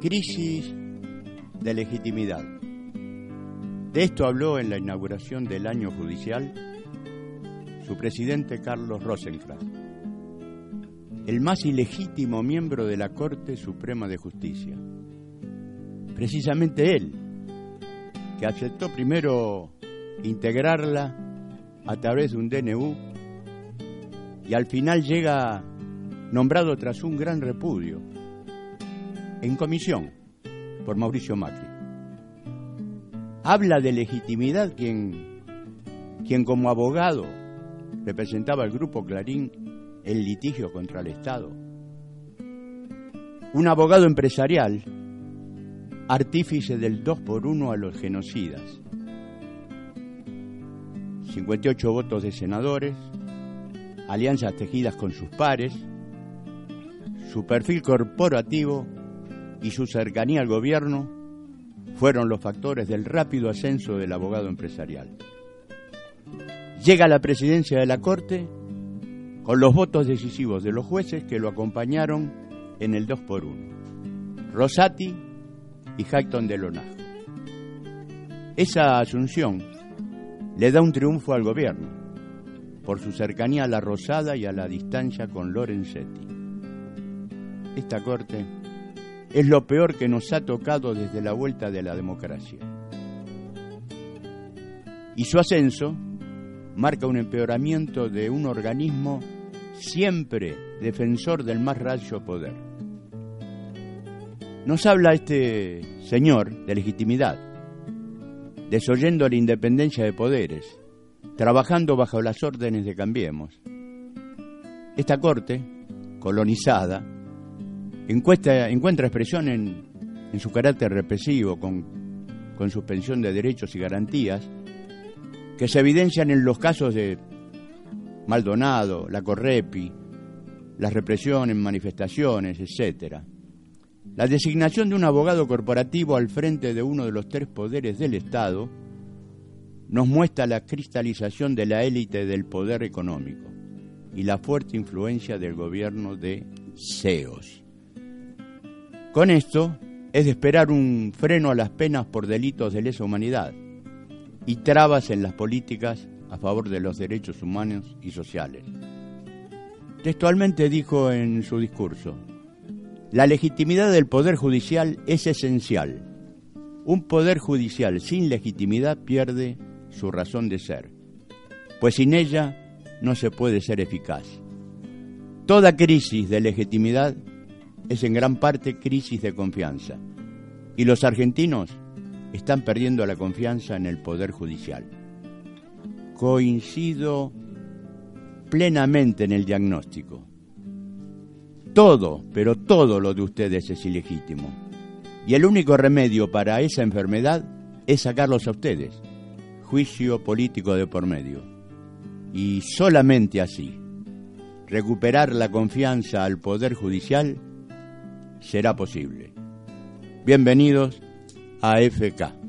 crisis de legitimidad. De esto habló en la inauguración del año judicial su presidente Carlos Rosenkrantz, el más ilegítimo miembro de la Corte Suprema de Justicia. Precisamente él, que aceptó primero integrarla a través de un DNU y al final llega nombrado tras un gran repudio en comisión por Mauricio Macri. Habla de legitimidad quien, quien como abogado representaba al grupo Clarín el litigio contra el Estado. Un abogado empresarial, artífice del 2 por 1 a los genocidas. 58 votos de senadores, alianzas tejidas con sus pares, su perfil corporativo y su cercanía al gobierno fueron los factores del rápido ascenso del abogado empresarial. Llega a la presidencia de la Corte con los votos decisivos de los jueces que lo acompañaron en el 2 por 1 Rosati y Hayton de Lonajo. Esa asunción le da un triunfo al gobierno por su cercanía a la Rosada y a la distancia con Lorenzetti. Esta corte es lo peor que nos ha tocado desde la vuelta de la democracia. Y su ascenso marca un empeoramiento de un organismo siempre defensor del más rayo poder. Nos habla este señor de legitimidad, desoyendo la independencia de poderes, trabajando bajo las órdenes de Cambiemos. Esta corte, colonizada, encuentra, encuentra expresión en, su carácter represivo, con, con suspensión de derechos y garantías, que se evidencian en los casos de Maldonado, la Correpi, la represión en manifestaciones, etc. La designación de un abogado corporativo al frente de uno de los tres poderes del Estado nos muestra la cristalización de la élite del poder económico y la fuerte influencia del gobierno de CEOs. Con esto es de esperar un freno a las penas por delitos de lesa humanidad y trabas en las políticas a favor de los derechos humanos y sociales. Textualmente dijo en su discurso, la legitimidad del Poder Judicial es esencial. Un Poder Judicial sin legitimidad pierde su razón de ser, pues sin ella no se puede ser eficaz. Toda crisis de legitimidad es en gran parte crisis de confianza, y los argentinos están perdiendo la confianza en el Poder Judicial. Coincido plenamente en el diagnóstico. Todo, pero todo lo de ustedes es ilegítimo. Y el único remedio para esa enfermedad es sacarlos a ustedes. Juicio político de por medio. Y solamente así, recuperar la confianza al Poder Judicial será posible. Bienvenidos AFK.